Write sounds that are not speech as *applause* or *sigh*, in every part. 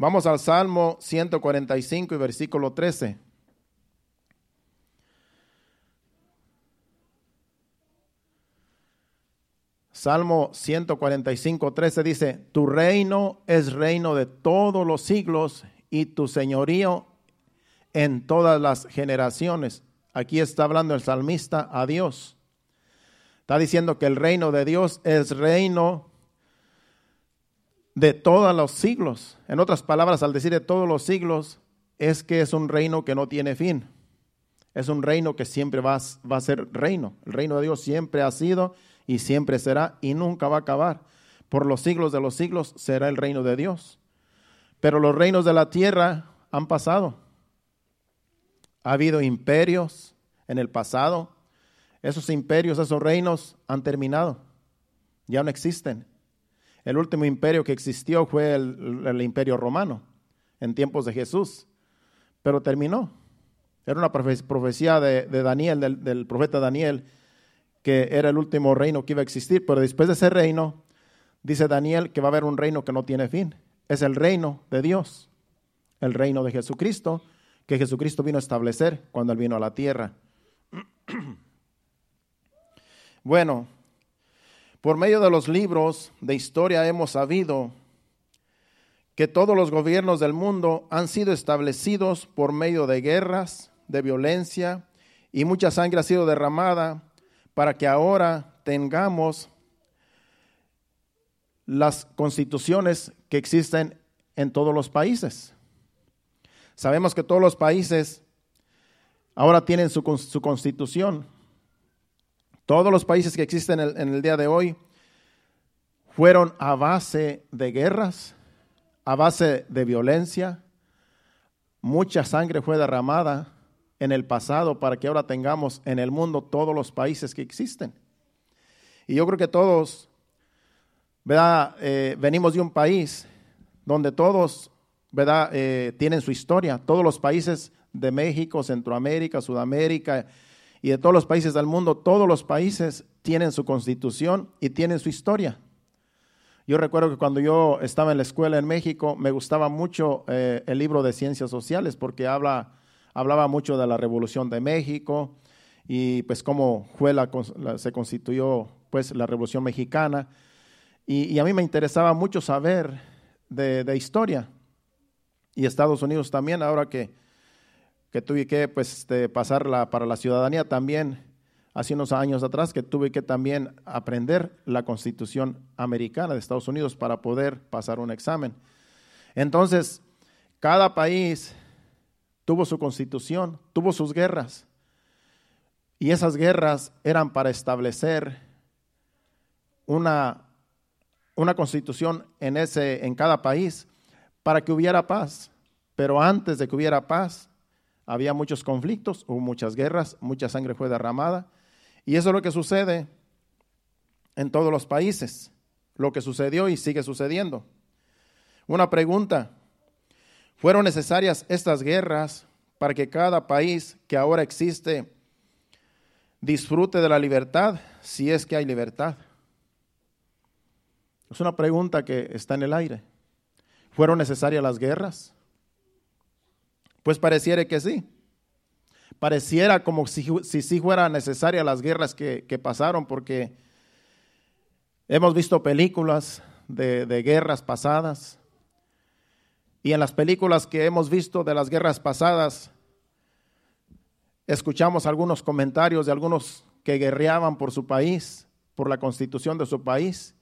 Vamos al Salmo 145 y versículo 13. Salmo 145, 13 dice, tu reino es reino de todos los siglos y tu señorío en todas las generaciones. Aquí está hablando el salmista a Dios. Está diciendo que el reino de Dios es reino de todos los siglos. En otras palabras, al decir de todos los siglos, es que es un reino que no tiene fin. Es un reino que siempre va, va a ser reino. El reino de Dios siempre ha sido y siempre será y nunca va a acabar. Por los siglos de los siglos será el reino de Dios. Pero los reinos de la tierra han pasado. Ha habido imperios en el pasado. Esos imperios, esos reinos han terminado. Ya no existen. El último imperio que existió fue el, imperio romano en tiempos de Jesús. Pero terminó. Era una profecía de, Daniel, del profeta Daniel, que era el último reino que iba a existir, pero después de ese reino, dice Daniel que va a haber un reino que no tiene fin. Es el reino de Dios, el reino de Jesucristo, que Jesucristo vino a establecer cuando Él vino a la tierra. *clears throat* Bueno, por medio de los libros de historia hemos sabido que todos los gobiernos del mundo han sido establecidos por medio de guerras, de violencia, y mucha sangre ha sido derramada para que ahora tengamos las constituciones que existen en todos los países. Sabemos que todos los países ahora tienen su, constitución. Todos los países que existen en el, día de hoy fueron a base de guerras, a base de violencia. Mucha sangre fue derramada en el pasado para que ahora tengamos en el mundo todos los países que existen. Y yo creo que todos, ¿verdad? Eh, venimos de un país donde todos, ¿verdad? Eh, tienen su historia. Todos los países de México, Centroamérica, Sudamérica y de todos los países del mundo, todos los países tienen su constitución y tienen su historia. Yo recuerdo que cuando yo estaba en la escuela en México, me gustaba mucho eh, el libro de ciencias sociales porque habla hablaba mucho de la Revolución de México y pues cómo fue la, se constituyó pues la Revolución Mexicana. Y, a mí me interesaba mucho saber de, historia. Y Estados Unidos también, ahora que, que tuve que pues, pasarla para la ciudadanía también, hace unos años atrás, que tuve que también aprender la constitución americana de Estados Unidos para poder pasar un examen. Entonces, cada país tuvo su constitución, tuvo sus guerras. Y esas guerras eran para establecer una, una constitución en, ese, en cada país para que hubiera paz. Pero antes de que hubiera paz, había muchos conflictos, hubo muchas guerras, mucha sangre fue derramada. Y eso es lo que sucede en todos los países, lo que sucedió y sigue sucediendo. Una pregunta, fueron necesarias estas guerras para que cada país que ahora existe disfrute de la libertad, si es que hay libertad. Es una pregunta que está en el aire. ¿Fueron necesarias las guerras? Pues pareciera que sí. Pareciera como si, si sí fueran necesarias las guerras que, pasaron, porque hemos visto películas de, de guerras pasadas, y en las películas que hemos visto de las guerras pasadas, escuchamos algunos comentarios de algunos que guerreaban por su país, por la constitución de su país,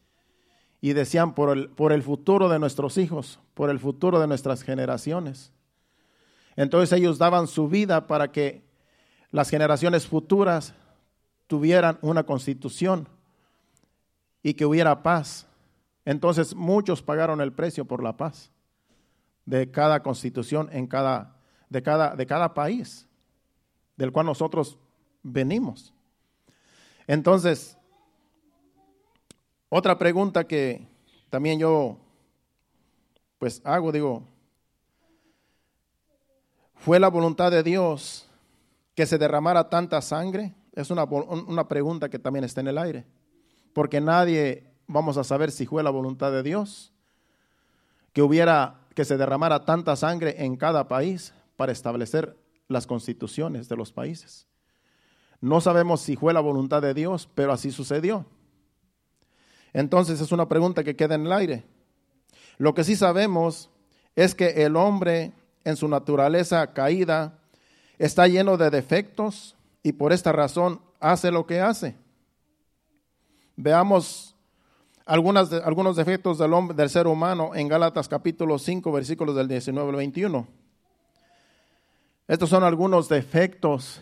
y decían por el, por el futuro de nuestros hijos, por el futuro de nuestras generaciones. Entonces ellos daban su vida para que las generaciones futuras tuvieran una constitución y que hubiera paz. Entonces muchos pagaron el precio por la paz de cada constitución en cada, de, cada, de cada país del cual nosotros venimos. Entonces, otra pregunta que también yo pues hago, digo, ¿fue la voluntad de Dios que se derramara tanta sangre? Es una, una pregunta que también está en el aire, porque nadie vamos a saber si fue la voluntad de Dios que hubiera que se derramara tanta sangre en cada país para establecer las constituciones de los países. No sabemos si fue la voluntad de Dios, pero así sucedió. Entonces es una pregunta que queda en el aire. Lo que sí sabemos es que el hombre en su naturaleza caída está lleno de defectos y por esta razón hace lo que hace. Veamos algunos defectos del, hombre, del ser humano en Gálatas capítulo 5, versículos del 19 al 21. Estos son algunos defectos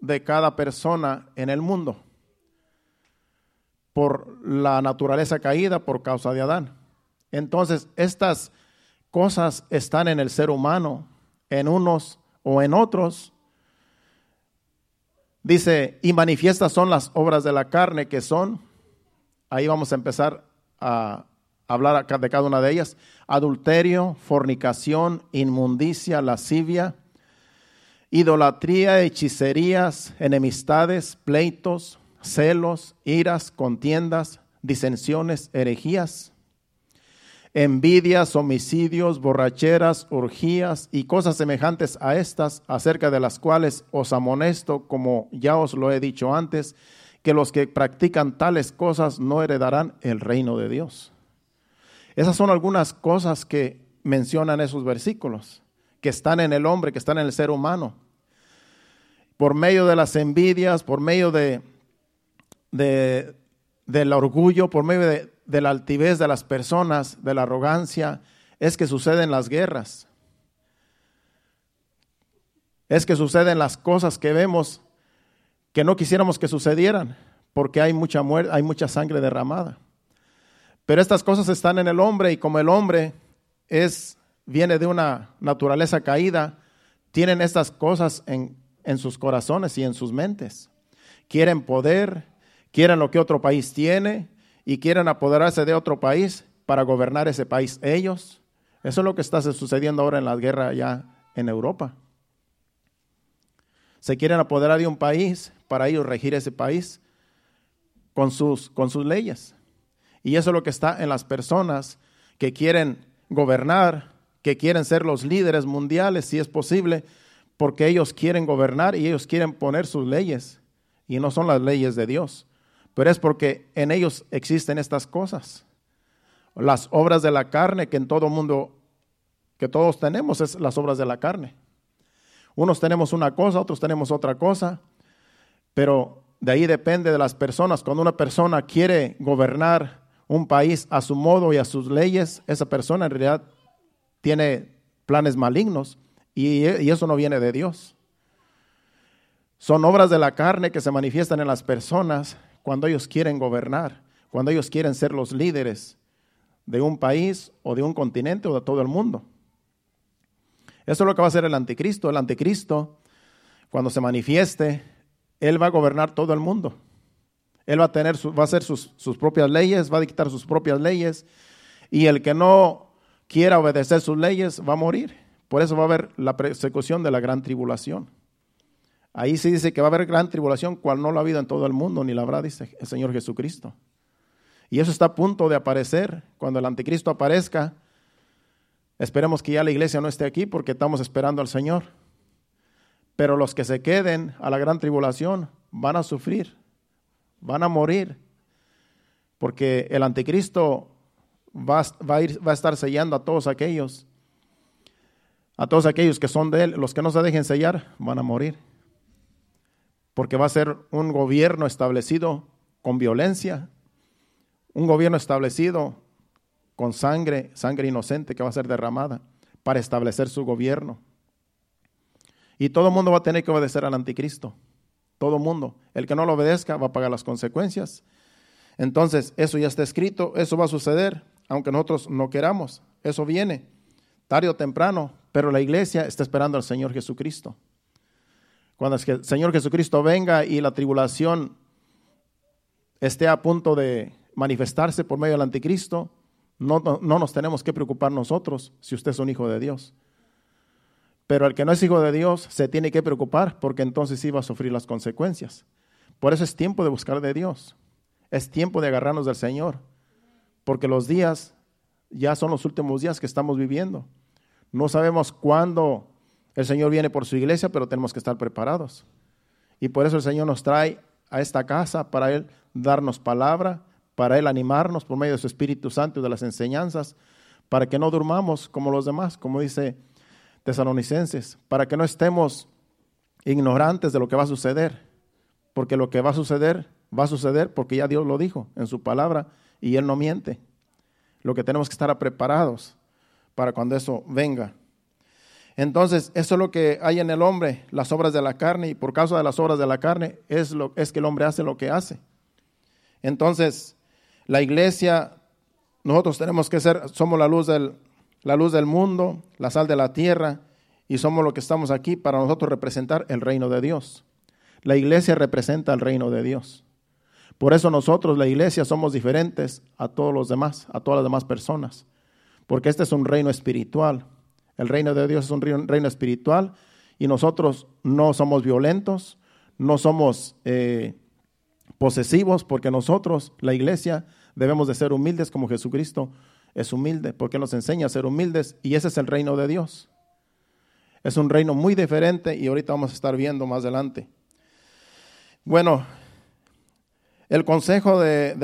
de cada persona en el mundo por la naturaleza caída por causa de Adán. Entonces, estas cosas están en el ser humano, en unos o en otros. Dice, y manifiestas son las obras de la carne que son, ahí vamos a empezar a hablar de cada una de ellas, adulterio, fornicación, inmundicia, lascivia, idolatría, hechicerías, enemistades, pleitos, celos, iras, contiendas, disensiones, herejías, envidias, homicidios, borracheras, orgías y cosas semejantes a estas, acerca de las cuales os amonesto, como ya os lo he dicho antes, que los que practican tales cosas no heredarán el reino de Dios. Esas son algunas cosas que mencionan esos versículos, que están en el hombre, que están en el ser humano por medio de las envidias, por medio de, del orgullo, por medio de, de la altivez de las personas, de la arrogancia, es que suceden las guerras. Es que suceden las cosas que vemos que no quisiéramos que sucedieran, porque hay mucha muerte, hay mucha sangre derramada. Pero estas cosas están en el hombre y como el hombre es viene de una naturaleza caída, tienen estas cosas en, en sus corazones y en sus mentes. Quieren poder, quieren lo que otro país tiene y quieren apoderarse de otro país para gobernar ese país ellos. Eso es lo que está sucediendo ahora en la guerra ya en Europa. Se quieren apoderar de un país para ellos regir ese país con sus, con sus leyes. Y eso es lo que está en las personas que quieren gobernar, que quieren ser los líderes mundiales, si es posible, porque ellos quieren gobernar y ellos quieren poner sus leyes y no son las leyes de Dios, pero es porque en ellos existen estas cosas. Las obras de la carne que en todo mundo, que todos tenemos, es las obras de la carne. Unos tenemos una cosa, otros tenemos otra cosa, pero de ahí depende de las personas. Cuando una persona quiere gobernar un país a su modo y a sus leyes, esa persona en realidad tiene planes malignos y, eso no viene de Dios. Son obras de la carne que se manifiestan en las personas cuando ellos quieren gobernar, cuando ellos quieren ser los líderes de un país o de un continente o de todo el mundo. Eso es lo que va a hacer el anticristo. El anticristo, cuando se manifieste, él va a gobernar todo el mundo. Él va a tener, va a hacer sus, sus propias leyes, va a dictar sus propias leyes, y el que no quiera obedecer sus leyes va a morir. Por eso va a haber la persecución de la gran tribulación. Ahí se dice que va a haber gran tribulación, cual no lo ha habido en todo el mundo, ni la habrá, dice el Señor Jesucristo. Y eso está a punto de aparecer. Cuando el anticristo aparezca, esperemos que ya la iglesia no esté aquí porque estamos esperando al Señor. Pero los que se queden a la gran tribulación van a sufrir, van a morir, porque el anticristo va, a, va a estar sellando a todos aquellos a todos aquellos que son de Él, los que no se dejen sellar van a morir. Porque va a ser un gobierno establecido con violencia, un gobierno establecido con sangre, sangre inocente que va a ser derramada para establecer su gobierno. Y todo el mundo va a tener que obedecer al anticristo. Todo el mundo. El que no lo obedezca va a pagar las consecuencias. Entonces, eso ya está escrito, eso va a suceder, aunque nosotros no queramos. Eso viene, tarde o temprano, pero la iglesia está esperando al Señor Jesucristo. Cuando el Señor Jesucristo venga y la tribulación esté a punto de manifestarse por medio del anticristo, no, no, nos tenemos que preocupar nosotros si usted es un hijo de Dios. Pero el que no es hijo de Dios se tiene que preocupar porque entonces sí va a sufrir las consecuencias. Por eso es tiempo de buscar de Dios. Es tiempo de agarrarnos del Señor. Porque los días ya son los últimos días que estamos viviendo. No sabemos cuándo el Señor viene por su iglesia, pero tenemos que estar preparados. Y por eso el Señor nos trae a esta casa para Él darnos palabra, para Él animarnos por medio de su Espíritu Santo y de las enseñanzas, para que no durmamos como los demás, como dice Tesalonicenses, para que no estemos ignorantes de lo que va a suceder, porque lo que va a suceder, va a suceder porque ya Dios lo dijo en su palabra y Él no miente. Lo que tenemos que estar preparados para cuando eso venga. Entonces, eso es lo que hay en el hombre, las obras de la carne, y por causa de las obras de la carne es, lo, es que el hombre hace lo que hace. Entonces, la iglesia, nosotros tenemos que ser, somos la luz del, la luz del mundo, la sal de la tierra, y somos lo que estamos aquí para nosotros representar el reino de Dios. La iglesia representa el reino de Dios. Por eso nosotros, la iglesia, somos diferentes a todos los demás, a todas las demás personas, porque este es un reino espiritual el reino de Dios es un reino espiritual y nosotros no somos violentos, no somos eh, posesivos, porque nosotros, la iglesia, debemos de ser humildes como Jesucristo es humilde, porque nos enseña a ser humildes y ese es el reino de Dios. Es un reino muy diferente y ahorita vamos a estar viendo más adelante. Bueno, el consejo de,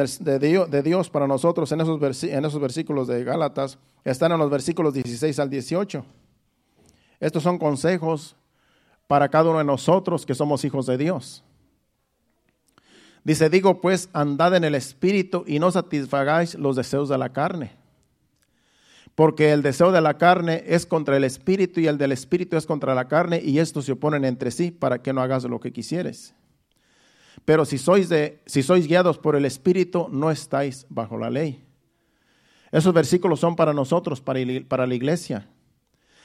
Dios para nosotros en esos, en esos versículos de Gálatas están en los versículos 16 al 18. Estos son consejos para cada uno de nosotros que somos hijos de Dios. Dice, digo pues, andad en el Espíritu y no satisfagáis los deseos de la carne. Porque el deseo de la carne es contra el Espíritu y el del Espíritu es contra la carne y estos se oponen entre sí para que no hagas lo que quisieres. Pero si sois, de, si sois guiados por el Espíritu, no estáis bajo la ley. Esos versículos son para nosotros, para, la iglesia.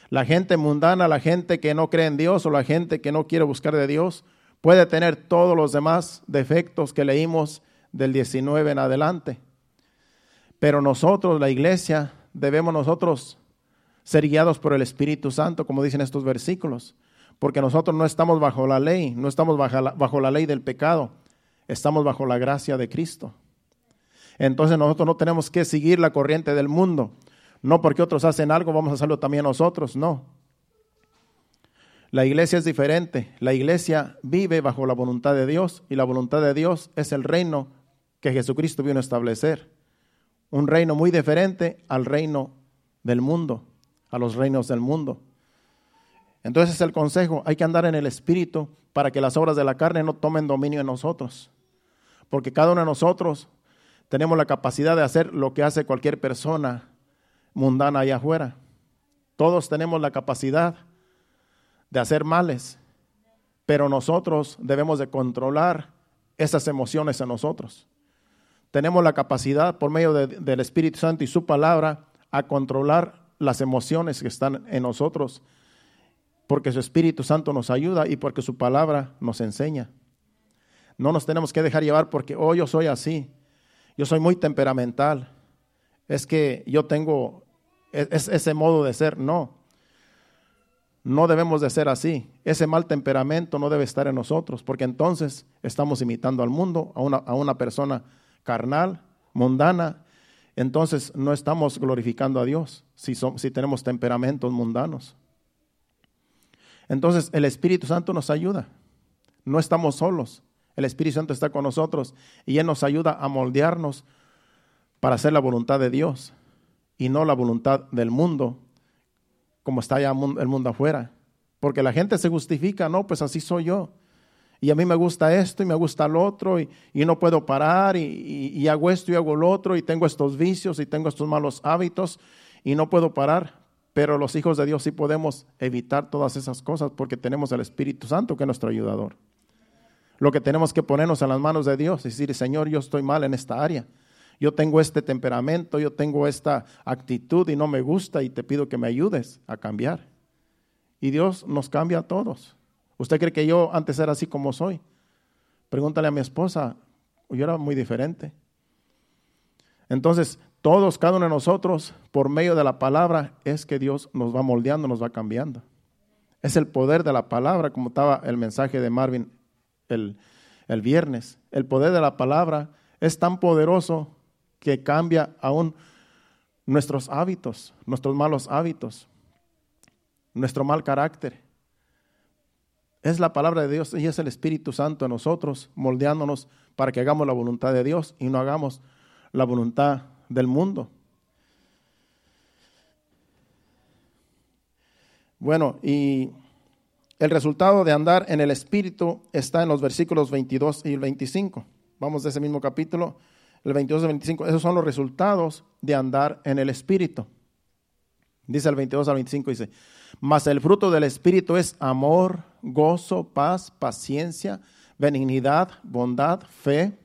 La gente mundana, la gente que no cree en Dios o la gente que no quiere buscar de Dios, puede tener todos los demás defectos que leímos del 19 en adelante. Pero nosotros, la iglesia, debemos nosotros ser guiados por el Espíritu Santo, como dicen estos versículos porque nosotros no estamos bajo la ley, no estamos bajo la ley del pecado, estamos bajo la gracia de Cristo. Entonces nosotros no tenemos que seguir la corriente del mundo. No porque otros hacen algo, vamos a hacerlo también nosotros, no. La iglesia es diferente. La iglesia vive bajo la voluntad de Dios y la voluntad de Dios es el reino que Jesucristo vino a establecer. Un reino muy diferente al reino del mundo, a los reinos del mundo. Entonces el consejo, hay que andar en el Espíritu para que las obras de la carne no tomen dominio en nosotros. Porque cada uno de nosotros tenemos la capacidad de hacer lo que hace cualquier persona mundana allá afuera. Todos tenemos la capacidad de hacer males, pero nosotros debemos de controlar esas emociones en nosotros. Tenemos la capacidad por medio del Espíritu Santo y su palabra a controlar las emociones que están en nosotros porque su Espíritu Santo nos ayuda y porque su palabra nos enseña. No nos tenemos que dejar llevar porque, oh, yo soy así, yo soy muy temperamental, es que yo tengo ese modo de ser. No, no debemos de ser así. Ese mal temperamento no debe estar en nosotros, porque entonces estamos imitando al mundo, a una, a una persona carnal, mundana. Entonces no estamos glorificando a Dios si, si tenemos temperamentos mundanos. Entonces el Espíritu Santo nos ayuda. No estamos solos. El Espíritu Santo está con nosotros y Él nos ayuda a moldearnos para hacer la voluntad de Dios y no la voluntad del mundo, como está ya el mundo afuera. Porque la gente se justifica, no, pues así soy yo. Y a mí me gusta esto y me gusta lo otro y, no puedo parar y, y hago esto y hago lo otro y tengo estos vicios y tengo estos malos hábitos y no puedo parar. Pero los hijos de Dios sí podemos evitar todas esas cosas porque tenemos el Espíritu Santo que es nuestro ayudador. Lo que tenemos que ponernos en las manos de Dios decir, Señor, yo estoy mal en esta área. Yo tengo este temperamento, yo tengo esta actitud y no me gusta y te pido que me ayudes a cambiar. Y Dios nos cambia a todos. ¿Usted cree que yo antes era así como soy? Pregúntale a mi esposa, yo era muy diferente. Entonces, todos, cada uno de nosotros, por medio de la palabra, es que Dios nos va moldeando, nos va cambiando. Es el poder de la palabra, como estaba el mensaje de Marvin el, el viernes. El poder de la palabra es tan poderoso que cambia aún nuestros hábitos, nuestros malos hábitos. nuestro mal carácter. Es la palabra de Dios y es el Espíritu Santo en nosotros, moldeándonos para que hagamos la voluntad de Dios y no hagamos la voluntad del mundo. Bueno, y el resultado de andar en el Espíritu está en los versículos 22 y 25. Vamos de ese mismo capítulo, el 22 y 25. Esos son los resultados de andar en el Espíritu. Dice el 22 al 25, dice, mas el fruto del Espíritu es amor, gozo, paz, paciencia, benignidad, bondad, fe,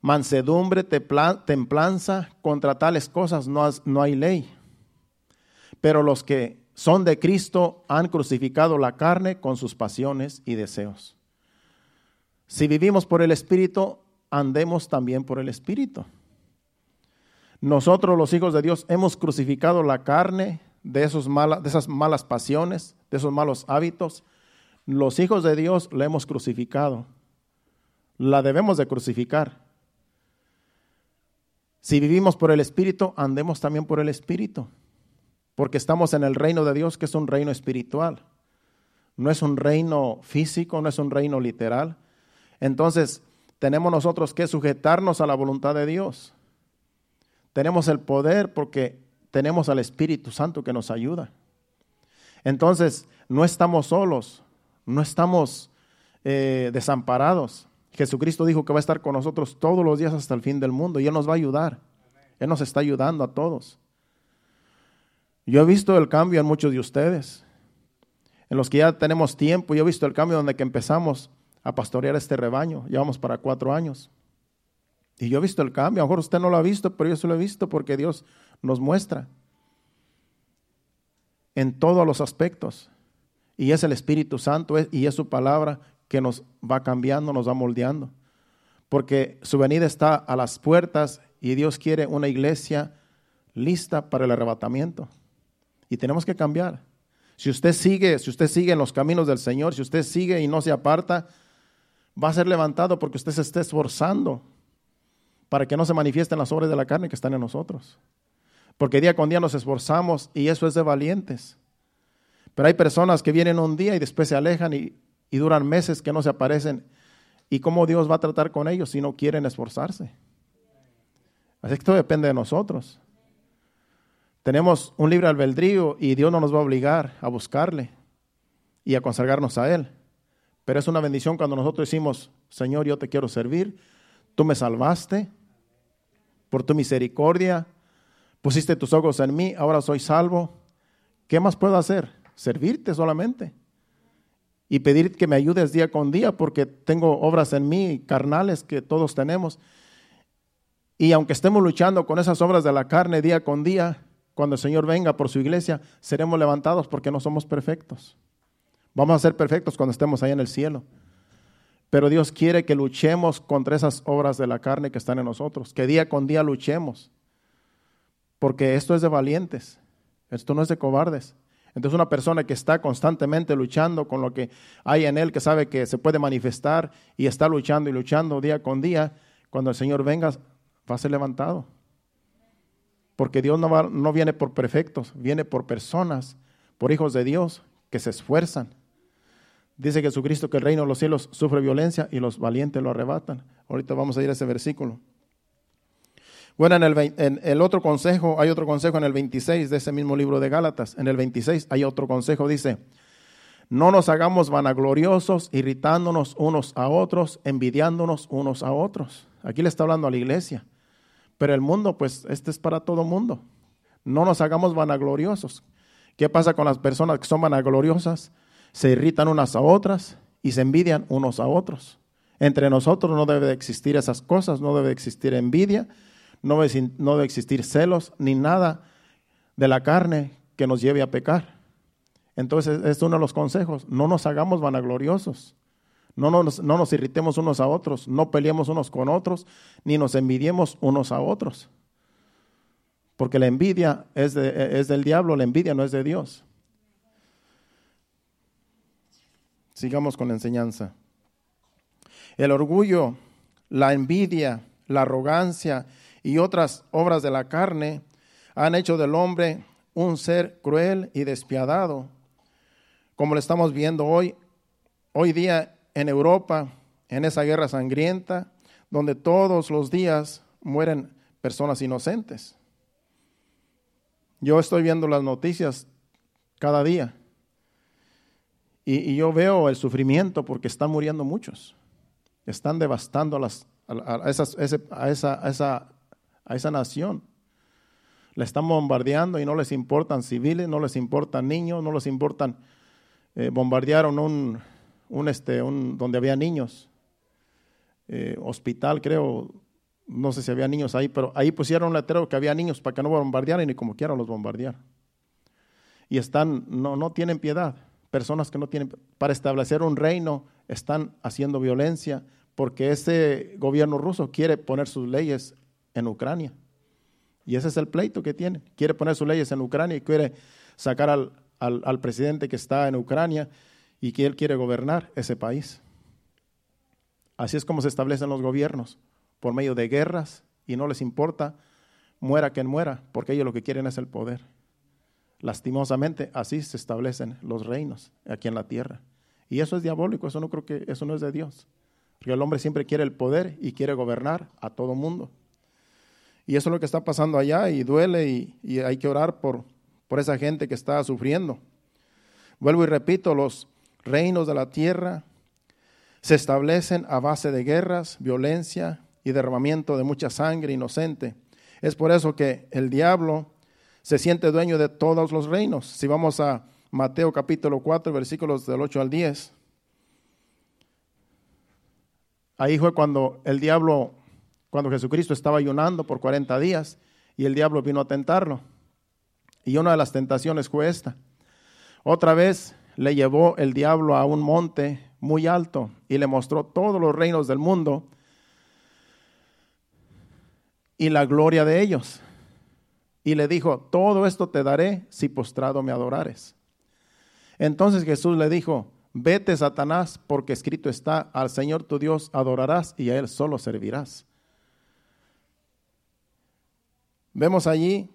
mansedumbre, templanza. Contra tales cosas no hay ley. Pero los que son de Cristo han crucificado la carne con sus pasiones y deseos. Si vivimos por el Espíritu, andemos también por el Espíritu. Nosotros los hijos de Dios hemos crucificado la carne de, esos de esas malas pasiones, de esos malos hábitos. Los hijos de Dios la hemos crucificado. La debemos de crucificar. Si vivimos por el Espíritu, andemos también por el Espíritu. Porque estamos en el reino de Dios, que es un reino espiritual. No es un reino físico, no es un reino literal. Entonces, tenemos nosotros que sujetarnos a la voluntad de Dios. Tenemos el poder porque tenemos al Espíritu Santo que nos ayuda. Entonces, no estamos solos, no estamos eh, desamparados. Jesucristo dijo que va a estar con nosotros todos los días hasta el fin del mundo y Él nos va a ayudar. Él nos está ayudando a todos. Yo he visto el cambio en muchos de ustedes. En los que ya tenemos tiempo, yo he visto el cambio donde que empezamos a pastorear este rebaño. Llevamos para cuatro años. Y yo he visto el cambio. A lo mejor usted no lo ha visto, pero yo sí lo he visto porque Dios nos muestra en todos los aspectos. Y es el Espíritu Santo y es su palabra que nos va cambiando, nos va moldeando. Porque su venida está a las puertas y Dios quiere una iglesia lista para el arrebatamiento. Y tenemos que cambiar. Si usted sigue, si usted sigue en los caminos del Señor, si usted sigue y no se aparta, va a ser levantado porque usted se está esforzando para que no se manifiesten las obras de la carne que están en nosotros. Porque día con día nos esforzamos y eso es de valientes. Pero hay personas que vienen un día y después se alejan y, duran meses que no se aparecen. ¿Y cómo Dios va a tratar con ellos si no quieren esforzarse? Así que esto depende de nosotros. Tenemos un libre albedrío y Dios no nos va a obligar a buscarle y a consagrarnos a Él. Pero es una bendición cuando nosotros decimos, Señor, yo te quiero servir, tú me salvaste, por tu misericordia, pusiste tus ojos en mí, ahora soy salvo. ¿Qué más puedo hacer? Servirte solamente. Y pedir que me ayudes día con día, porque tengo obras en mí, carnales que todos tenemos. Y aunque estemos luchando con esas obras de la carne día con día, cuando el Señor venga por su iglesia, seremos levantados porque no somos perfectos. Vamos a ser perfectos cuando estemos ahí en el cielo. Pero Dios quiere que luchemos contra esas obras de la carne que están en nosotros, que día con día luchemos. Porque esto es de valientes, esto no es de cobardes. Entonces una persona que está constantemente luchando con lo que hay en él, que sabe que se puede manifestar y está luchando y luchando día con día, cuando el Señor venga va a ser levantado. Porque Dios no, no viene por perfectos, viene por personas, por hijos de Dios que se esfuerzan. Dice Jesucristo que el reino de los cielos sufre violencia y los valientes lo arrebatan. Ahorita vamos a ir a ese versículo. Bueno, en el, en el, otro consejo, hay otro consejo en el 26 de ese mismo libro de Gálatas. En el 26 hay otro consejo, dice, no nos hagamos vanagloriosos, irritándonos unos a otros, envidiándonos unos a otros. Aquí le está hablando a la iglesia. Pero el mundo, pues, este es para todo mundo. No nos hagamos vanagloriosos. ¿Qué pasa con las personas que son vanagloriosas? Se irritan unas a otras y se envidian unos a otros. Entre nosotros no debe de existir esas cosas, no debe existir envidia, no debe, no debe existir celos, ni nada de la carne que nos lleve a pecar. Entonces, es uno de los consejos. No nos hagamos vanagloriosos. No nos, irritemos unos a otros, no peleemos unos con otros, ni nos envidiemos unos a otros. Porque la envidia es, es del diablo, la envidia no es de Dios. Sigamos con la enseñanza. El orgullo, la envidia, la arrogancia y otras obras de la carne han hecho del hombre un ser cruel y despiadado, como lo estamos viendo hoy, hoy día en Europa, en esa guerra sangrienta, donde todos los días mueren personas inocentes. Yo estoy viendo las noticias cada día y, yo veo el sufrimiento porque están muriendo muchos. Están devastando a, las, a, a, esa, esa, a esa nación. La están bombardeando y no les importan civiles, no les importan niños, no les importan. Eh, bombardearon un, un, este, un, donde había niños, eh, hospital creo, no sé si había niños ahí, pero ahí pusieron un letrero que había niños para que no bombardearan y como quieran los bombardear. Y están, no, no tienen piedad. Personas que no tienen, para establecer un reino, están haciendo violencia porque ese gobierno ruso quiere poner sus leyes en Ucrania. Y ese es el pleito que tiene. Quiere poner sus leyes en Ucrania y quiere sacar al, al presidente que está en Ucrania y que él quiere gobernar ese país. Así es como se establecen los gobiernos por medio de guerras y no les importa, muera quien muera, porque ellos lo que quieren es el poder. Lastimosamente, así se establecen los reinos aquí en la tierra. Y eso es diabólico, eso no creo que eso no es de Dios. Porque el hombre siempre quiere el poder y quiere gobernar a todo mundo. Y eso es lo que está pasando allá y duele y, hay que orar por, por esa gente que está sufriendo. Vuelvo y repito, los reinos de la tierra se establecen a base de guerras, violencia, y derramamiento de mucha sangre inocente. Es por eso que el diablo se siente dueño de todos los reinos. Si vamos a Mateo capítulo 4, versículos del 8 al 10, ahí fue cuando el diablo, cuando Jesucristo estaba ayunando por 40 días y el diablo vino a tentarlo. Y una de las tentaciones fue esta. Otra vez le llevó el diablo a un monte muy alto y le mostró todos los reinos del mundo y la gloria de ellos. Y le dijo, todo esto te daré si postrado me adorares. Entonces Jesús le dijo, vete Satanás, porque escrito está, al Señor tu Dios adorarás y a Él solo servirás. Vemos allí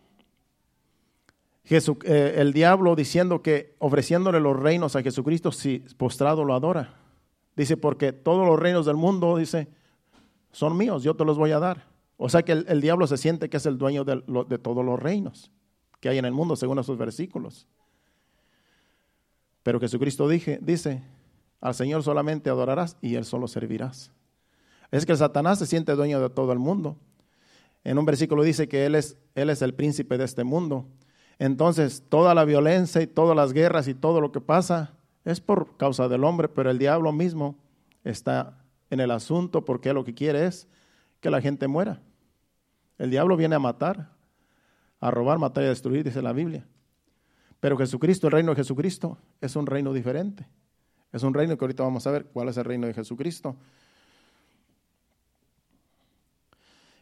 eh, el diablo diciendo que ofreciéndole los reinos a Jesucristo si postrado lo adora. Dice, porque todos los reinos del mundo, dice, son míos, yo te los voy a dar. O sea que el, diablo se siente que es el dueño de, de, todos los reinos que hay en el mundo, según esos versículos. Pero Jesucristo dije, dice, al Señor solamente adorarás y Él solo servirás. Es que Satanás se siente dueño de todo el mundo. En un versículo dice que él es, él es el príncipe de este mundo. Entonces, toda la violencia y todas las guerras y todo lo que pasa es por causa del hombre, pero el diablo mismo está en el asunto porque lo que quiere es que la gente muera. El diablo viene a matar, a robar, matar y a destruir, dice la Biblia. Pero Jesucristo, el reino de Jesucristo, es un reino diferente. Es un reino que ahorita vamos a ver cuál es el reino de Jesucristo.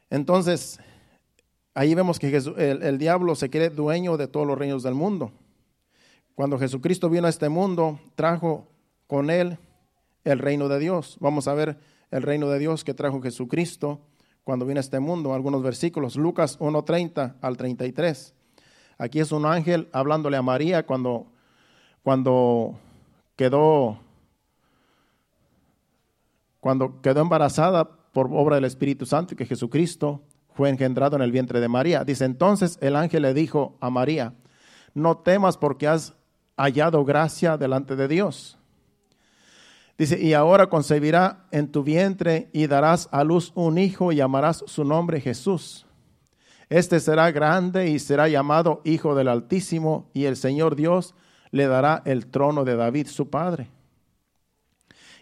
Entonces, ahí vemos que el, diablo se cree dueño de todos los reinos del mundo. Cuando Jesucristo vino a este mundo, trajo con él el reino de Dios. Vamos a ver el reino de Dios que trajo Jesucristo cuando viene a este mundo. Algunos versículos, Lucas 1.30 al 33. Aquí es un ángel hablándole a María cuando, cuando quedó cuando quedó embarazada por obra del Espíritu Santo que Jesucristo fue engendrado en el vientre de María. Dice entonces el ángel le dijo a María, no temas porque has hallado gracia delante de Dios. Dice, y ahora concebirá en tu vientre y darás a luz un hijo y llamarás su nombre Jesús. Este será grande y será llamado Hijo del Altísimo y el Señor Dios le dará el trono de David su padre.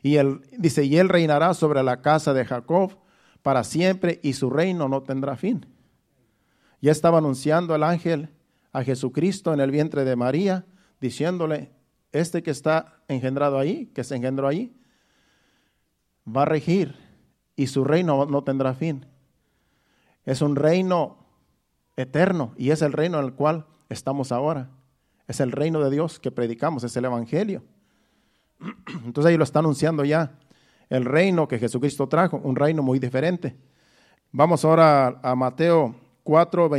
Y él dice, y él reinará sobre la casa de Jacob para siempre y su reino no tendrá fin. Ya estaba anunciando el ángel a Jesucristo en el vientre de María, diciéndole, este que está engendrado ahí, que se engendró ahí, va a regir y su reino no tendrá fin. Es un reino eterno y es el reino en el cual estamos ahora. Es el reino de Dios que predicamos, es el Evangelio. *clears throat* Entonces ahí lo está anunciando ya el reino que Jesucristo trajo, un reino muy diferente. Vamos ahora a Mateo 4,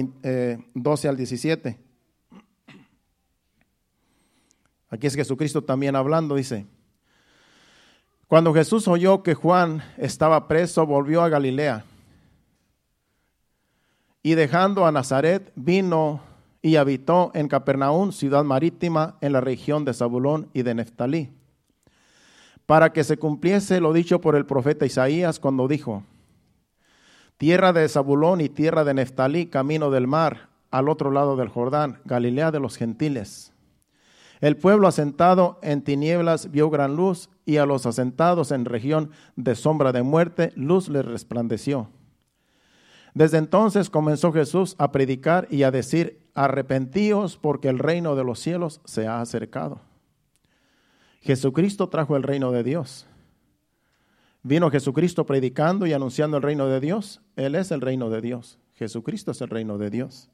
12 al 17. Aquí es Jesucristo también hablando, dice, cuando Jesús oyó que Juan estaba preso, volvió a Galilea. Y dejando a Nazaret, vino y habitó en Capernaum, ciudad marítima, en la región de Zabulón y de Neftalí, para que se cumpliese lo dicho por el profeta Isaías cuando dijo, tierra de Zabulón y tierra de Neftalí, camino del mar, al otro lado del Jordán, Galilea de los gentiles. El pueblo asentado en tinieblas vio gran luz, y a los asentados en región de sombra de muerte, luz les resplandeció. Desde entonces comenzó Jesús a predicar y a decir, arrepentíos porque el reino de los cielos se ha acercado. Jesucristo trajo el reino de Dios. Vino Jesucristo predicando y anunciando el reino de Dios. Él es el reino de Dios. Jesucristo es el reino de Dios.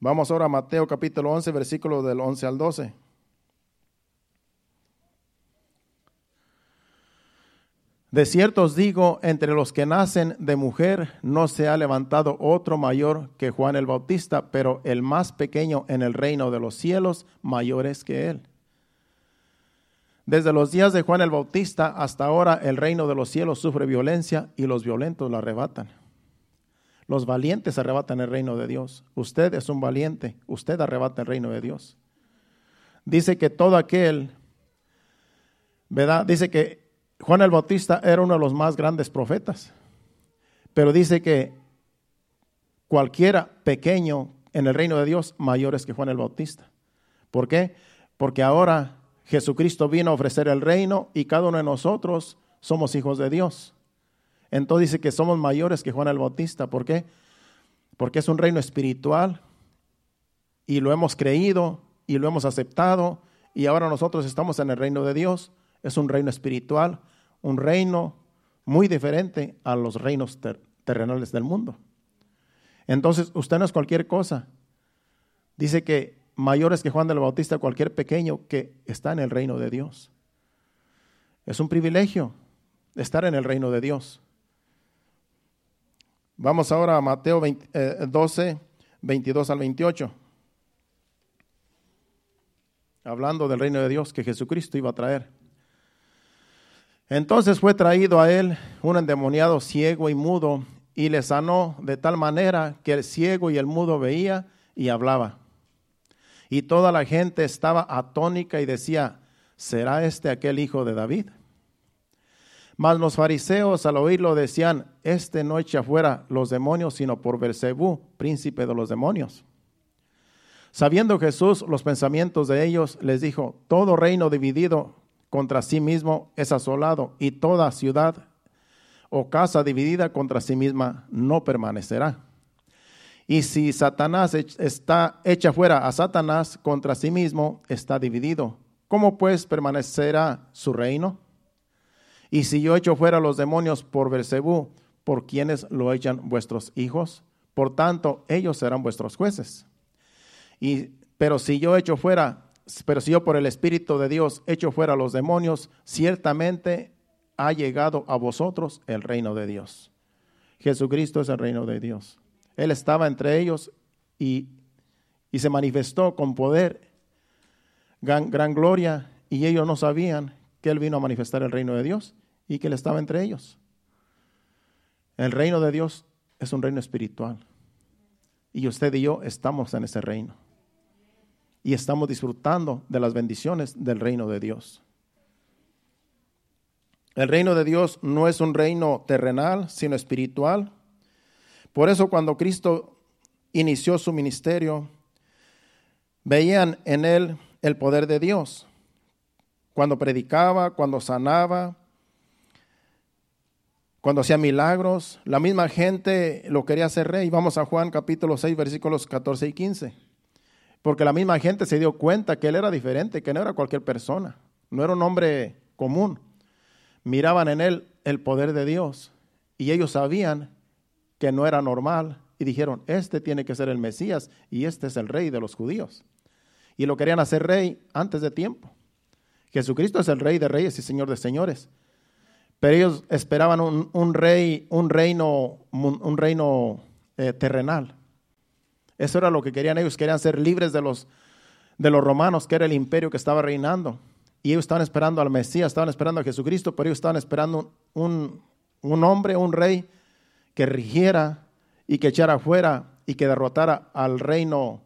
Vamos ahora a Mateo capítulo 11, versículos del 11 al 12. De cierto os digo, entre los que nacen de mujer no se ha levantado otro mayor que Juan el Bautista, pero el más pequeño en el reino de los cielos mayor es que él. Desde los días de Juan el Bautista hasta ahora el reino de los cielos sufre violencia y los violentos lo arrebatan. Los valientes arrebatan el reino de Dios. Usted es un valiente, usted arrebata el reino de Dios. Dice que todo aquel, ¿verdad? Dice que Juan el Bautista era uno de los más grandes profetas, pero dice que cualquiera pequeño en el reino de Dios mayor es que Juan el Bautista. ¿Por qué? Porque ahora Jesucristo vino a ofrecer el reino y cada uno de nosotros somos hijos de Dios. Entonces dice que somos mayores que Juan el Bautista. ¿Por qué? Porque es un reino espiritual y lo hemos creído y lo hemos aceptado y ahora nosotros estamos en el reino de Dios es un reino espiritual, un reino muy diferente a los reinos terrenales del mundo. Entonces, usted no es cualquier cosa. Dice que mayores que Juan del Bautista, cualquier pequeño que está en el reino de Dios. Es un privilegio estar en el reino de Dios. Vamos ahora a Mateo 12, 22 eh, al 28. Hablando del reino de Dios que Jesucristo iba a traer. Entonces fue traído a él un endemoniado ciego y mudo y le sanó de tal manera que el ciego y el mudo veía y hablaba. Y toda la gente estaba atónica y decía, ¿será este aquel hijo de David? Mas los fariseos al oírlo decían, este no echa fuera los demonios, sino por Bersebú, príncipe de los demonios. Sabiendo Jesús los pensamientos de ellos, les dijo, todo reino dividido contra sí mismo es asolado, y toda ciudad o casa dividida contra sí misma no permanecerá. Y si Satanás está hecha fuera a Satanás contra sí mismo, está dividido. ¿Cómo pues permanecerá su reino? Y si yo echo fuera los demonios por Bersebú, ¿por quienes lo echan vuestros hijos? Por tanto, ellos serán vuestros jueces. Y, pero si yo echo fuera pero si yo por el Espíritu de Dios echo fuera a los demonios, ciertamente ha llegado a vosotros el reino de Dios. Jesucristo es el reino de Dios. Él estaba entre ellos y, y se manifestó con poder, gran, gran, gloria, y ellos no sabían que Él vino a manifestar el reino de Dios y que Él estaba entre ellos. El reino de Dios es un reino espiritual. Y usted y yo estamos en ese reino y estamos disfrutando de las bendiciones del reino de Dios. El reino de Dios no es un reino terrenal, sino espiritual. Por eso cuando Cristo inició su ministerio, veían en él el poder de Dios. Cuando predicaba, cuando sanaba, cuando hacía milagros, la misma gente lo quería hacer rey. Vamos a Juan capítulo 6, versículos 14 y 15. Porque la misma gente se dio cuenta que él era diferente, que no era cualquier persona, no era un hombre común. Miraban en él el poder de Dios y ellos sabían que no era normal y dijeron, este tiene que ser el Mesías y este es el rey de los judíos. Y lo querían hacer rey antes de tiempo. Jesucristo es el rey de reyes y señor de señores. Pero ellos esperaban un, rey, un reino, un reino eh, terrenal. Eso era lo que querían ellos, querían ser libres de los, de los romanos, que era el imperio que estaba reinando. Y ellos estaban esperando al Mesías, estaban esperando a Jesucristo, pero ellos estaban esperando un, un hombre, un rey que rigiera y que echara fuera y que derrotara al reino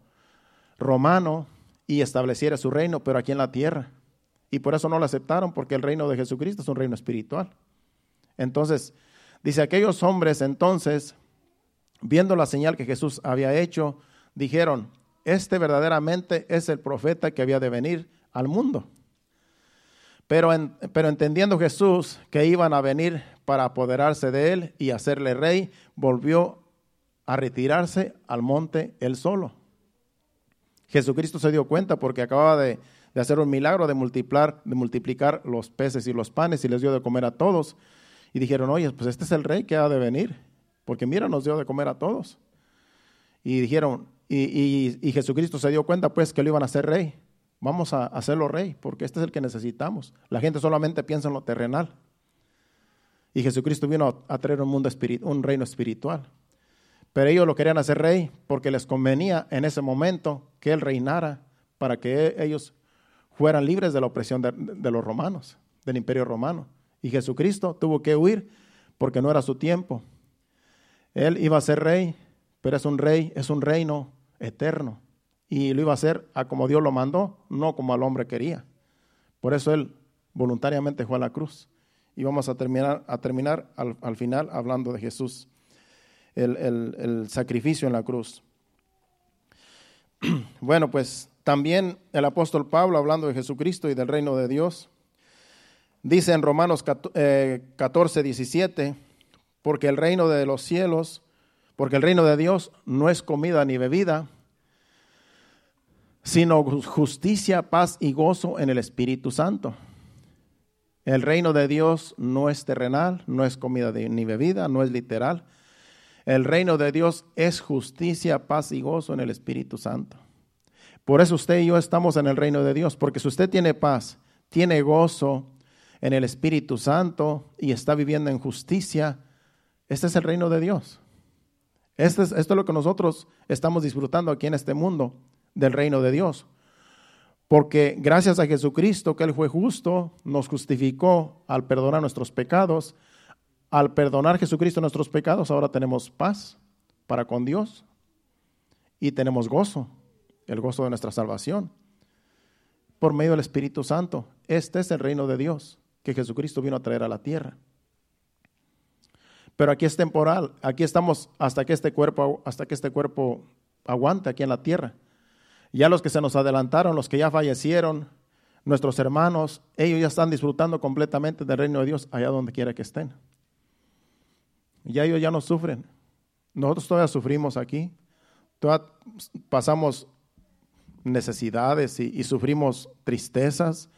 romano y estableciera su reino, pero aquí en la tierra. Y por eso no lo aceptaron, porque el reino de Jesucristo es un reino espiritual. Entonces, dice, aquellos hombres entonces, viendo la señal que Jesús había hecho, dijeron, este verdaderamente es el profeta que había de venir al mundo. Pero, pero entendiendo Jesús que iban a venir para apoderarse de él y hacerle rey, volvió a retirarse al monte él solo. Jesucristo se dio cuenta porque acababa de, de hacer un milagro de multiplicar, de multiplicar los peces y los panes y les dio de comer a todos. Y dijeron, oye, pues este es el rey que ha de venir, porque mira, nos dio de comer a todos. Y dijeron, y, Jesucristo se dio cuenta pues que lo iban a hacer rey. Vamos a hacerlo rey, porque este es el que necesitamos. La gente solamente piensa en lo terrenal. Y Jesucristo vino a traer un mundo un reino espiritual. Pero ellos lo querían hacer rey porque les convenía en ese momento que él reinara para que ellos fueran libres de la opresión de los romanos, del imperio romano. Y Jesucristo tuvo que huir porque no era su tiempo. Él iba a ser rey, pero es un rey, es un reino eterno. Y lo iba a hacer a como Dios lo mandó, no como el hombre quería. Por eso él voluntariamente fue a la cruz. Y vamos a terminar, a terminar al, final hablando de Jesús, el, el sacrificio en la cruz. *clears throat* Bueno, pues también el apóstol Pablo, hablando de Jesucristo y del reino de Dios, dice en Romanos 14, 17, eh, porque el reino de los cielos porque el reino de Dios no es comida ni bebida, sino justicia, paz y gozo en el Espíritu Santo. El reino de Dios no es terrenal, no es comida ni bebida, no es literal. El reino de Dios es justicia, paz y gozo en el Espíritu Santo. Por eso usted y yo estamos en el reino de Dios, porque si usted tiene paz, tiene gozo en el Espíritu Santo y está viviendo en justicia, este es el reino de Dios. Esto es, esto es lo que nosotros estamos disfrutando aquí en este mundo del reino de Dios. Porque gracias a Jesucristo, que Él fue justo, nos justificó al perdonar nuestros pecados. Al perdonar Jesucristo nuestros pecados, ahora tenemos paz para con Dios y tenemos gozo, el gozo de nuestra salvación, por medio del Espíritu Santo. Este es el reino de Dios que Jesucristo vino a traer a la tierra. Pero aquí es temporal, aquí estamos hasta que este cuerpo, hasta que este cuerpo aguante aquí en la tierra. Ya los que se nos adelantaron, los que ya fallecieron, nuestros hermanos, ellos ya están disfrutando completamente del reino de Dios allá donde quiera que estén. Ya ellos ya no sufren. Nosotros todavía sufrimos aquí. Todavía pasamos necesidades y, y sufrimos tristezas.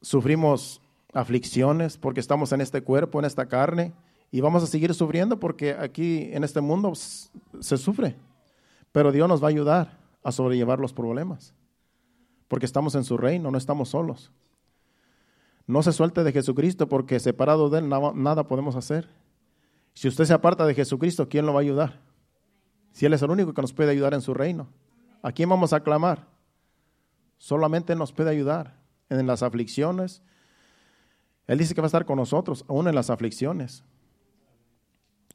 Sufrimos aflicciones, porque estamos en este cuerpo, en esta carne, y vamos a seguir sufriendo porque aquí en este mundo se sufre. Pero Dios nos va a ayudar a sobrellevar los problemas, porque estamos en su reino, no estamos solos. No se suelte de Jesucristo porque separado de Él nada, podemos hacer. Si usted se aparta de Jesucristo, ¿quién lo va a ayudar? Si Él es el único que nos puede ayudar en su reino. ¿A quién vamos a clamar? Solamente nos puede ayudar en las aflicciones, él dice que va a estar con nosotros, aún en las aflicciones.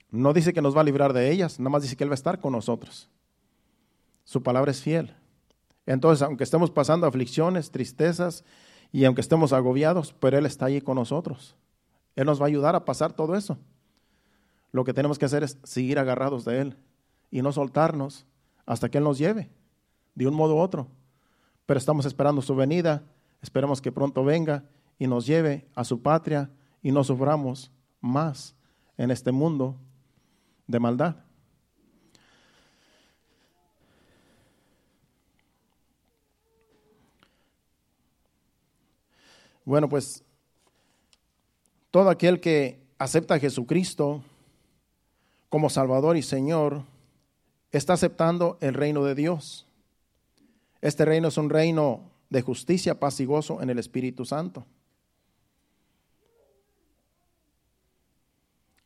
No dice que nos va a librar de ellas, nada más dice que Él va a estar con nosotros. Su palabra es fiel. Entonces, aunque estemos pasando aflicciones, tristezas y aunque estemos agobiados, pero Él está allí con nosotros. Él nos va a ayudar a pasar todo eso. Lo que tenemos que hacer es seguir agarrados de Él y no soltarnos hasta que Él nos lleve, de un modo u otro. Pero estamos esperando su venida, esperemos que pronto venga y nos lleve a su patria y no suframos más en este mundo de maldad. Bueno, pues todo aquel que acepta a Jesucristo como Salvador y Señor está aceptando el reino de Dios. Este reino es un reino de justicia, paz y gozo en el Espíritu Santo.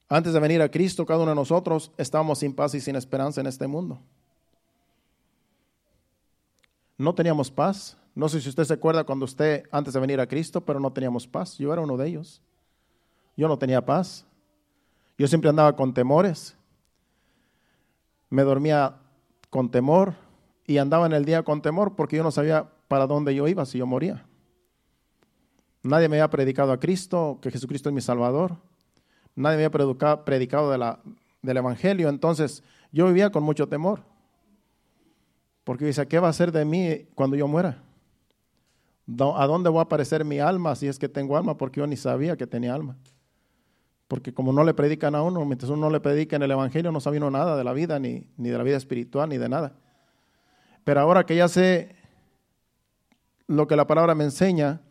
Antes de venir a Cristo, cada uno de nosotros estábamos sin paz y sin esperanza en este mundo. no teníamos paz. No sé si usted se acuerda cuando usted, antes de venir a Cristo, pero no teníamos paz. Yo era uno de ellos. Yo no tenía paz. Yo siempre andaba con temores. Me dormía con temor y andaba en el día con temor porque yo no sabía para dónde yo iba si yo moría. Nadie me había predicado a Cristo, que Jesucristo es mi Salvador. Nadie me había predicado, del Evangelio. Entonces yo vivía con mucho temor. Porque dice, ¿qué va a ser de mí cuando yo muera? ¿A dónde va a aparecer mi alma si es que tengo alma? Porque yo ni sabía que tenía alma. Porque como no le predican a uno, mientras uno no le predica en el Evangelio, no sabe uno nada de la vida, ni, ni de la vida espiritual, ni de nada. Pero ahora que ya sé lo que la palabra me enseña,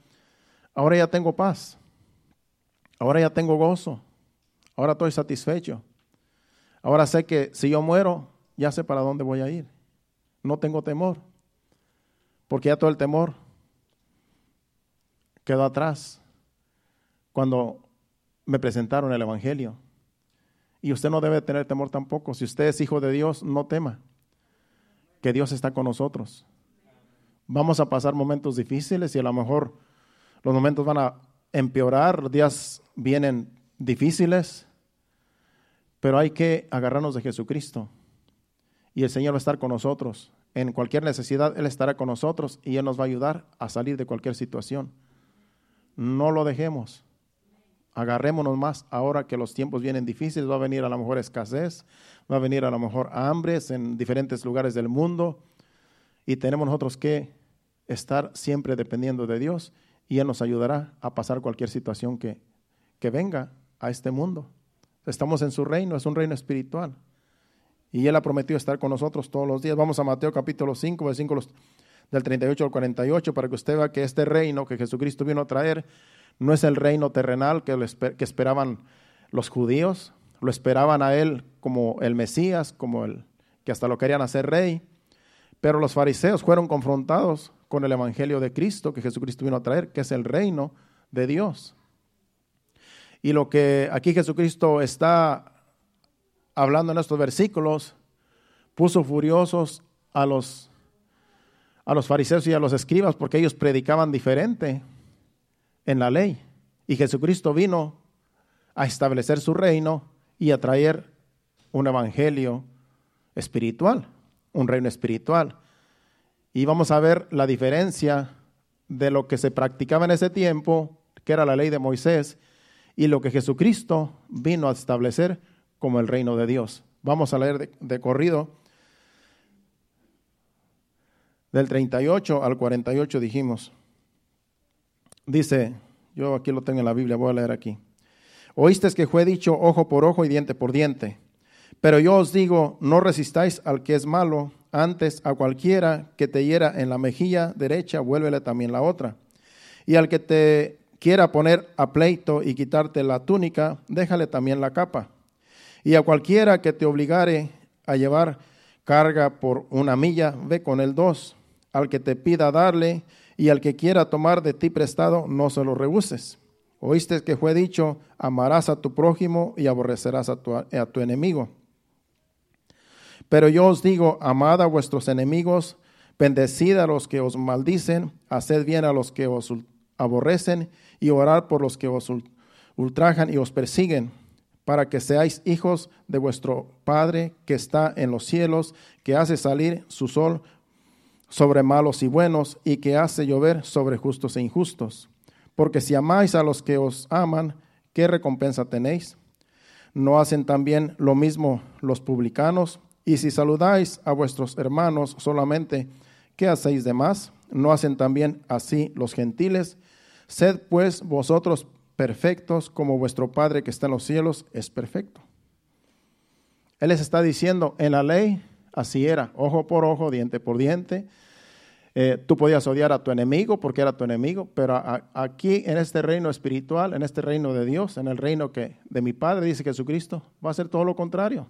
ahora ya tengo paz. Ahora ya tengo gozo. Ahora estoy satisfecho. Ahora sé que si yo muero, ya sé para dónde voy a ir. No tengo temor. Porque ya todo el temor quedó atrás cuando me presentaron el Evangelio. Y usted no debe tener temor tampoco. Si usted es hijo de Dios, no tema, que Dios está con nosotros. Vamos a pasar momentos difíciles y a lo mejor los momentos van a empeorar, los días vienen difíciles, pero hay que agarrarnos de Jesucristo. Y el Señor va a estar con nosotros. En cualquier necesidad, Él estará con nosotros y Él nos va a ayudar a salir de cualquier situación. No lo dejemos. Agarrémonos más ahora que los tiempos vienen difíciles. Va a venir a lo mejor escasez, va a venir a lo mejor hambres en diferentes lugares del mundo. Y tenemos nosotros que estar siempre dependiendo de Dios y Él nos ayudará a pasar cualquier situación que, que venga a este mundo. Estamos en su reino, es un reino espiritual. Y Él ha prometido estar con nosotros todos los días. Vamos a Mateo capítulo 5, versículos del 38 al 48, para que usted vea que este reino que Jesucristo vino a traer no es el reino terrenal que, que esperaban los judíos, lo esperaban a Él como el Mesías, como el que hasta lo querían hacer rey. Pero los fariseos fueron confrontados con el Evangelio de Cristo que Jesucristo vino a traer, que es el reino de Dios. Y lo que aquí Jesucristo está hablando en estos versículos, puso furiosos a los, a los fariseos y a los escribas porque ellos predicaban diferente en la ley. Y Jesucristo vino a establecer su reino y a traer un evangelio espiritual, un reino espiritual. Y vamos a ver la diferencia de lo que se practicaba en ese tiempo, que era la ley de Moisés, y lo que Jesucristo vino a establecer como el reino de Dios. Vamos a leer de, corrido del 38 al 48 dijimos. Dice, yo aquí lo tengo en la Biblia, voy a leer aquí. Oíste que fue dicho ojo por ojo y diente por diente. Pero yo os digo, no resistáis al que es malo, antes a cualquiera que te hiera en la mejilla derecha, vuélvele también la otra. Y al que te quiera poner a pleito y quitarte la túnica, déjale también la capa. Y a cualquiera que te obligare a llevar carga por una milla, ve con el dos. Al que te pida darle y al que quiera tomar de ti prestado, no se lo rehuses. Oíste que fue dicho, amarás a tu prójimo y aborrecerás a tu, a tu enemigo. Pero yo os digo, amad a vuestros enemigos, bendecid a los que os maldicen, haced bien a los que os aborrecen y orad por los que os ultrajan y os persiguen, para que seáis hijos de vuestro Padre que está en los cielos, que hace salir su sol sobre malos y buenos, y que hace llover sobre justos e injustos. Porque si amáis a los que os aman, ¿qué recompensa tenéis? ¿No hacen también lo mismo los publicanos? Y si saludáis a vuestros hermanos solamente, ¿qué hacéis de más? ¿No hacen también así los gentiles? Sed pues vosotros perfectos como vuestro Padre que está en los cielos es perfecto. Él les está diciendo, en la ley así era, ojo por ojo, diente por diente. Eh, tú podías odiar a tu enemigo porque era tu enemigo, pero aquí en este reino espiritual, en este reino de Dios, en el reino que de mi Padre, dice Jesucristo, va a ser todo lo contrario.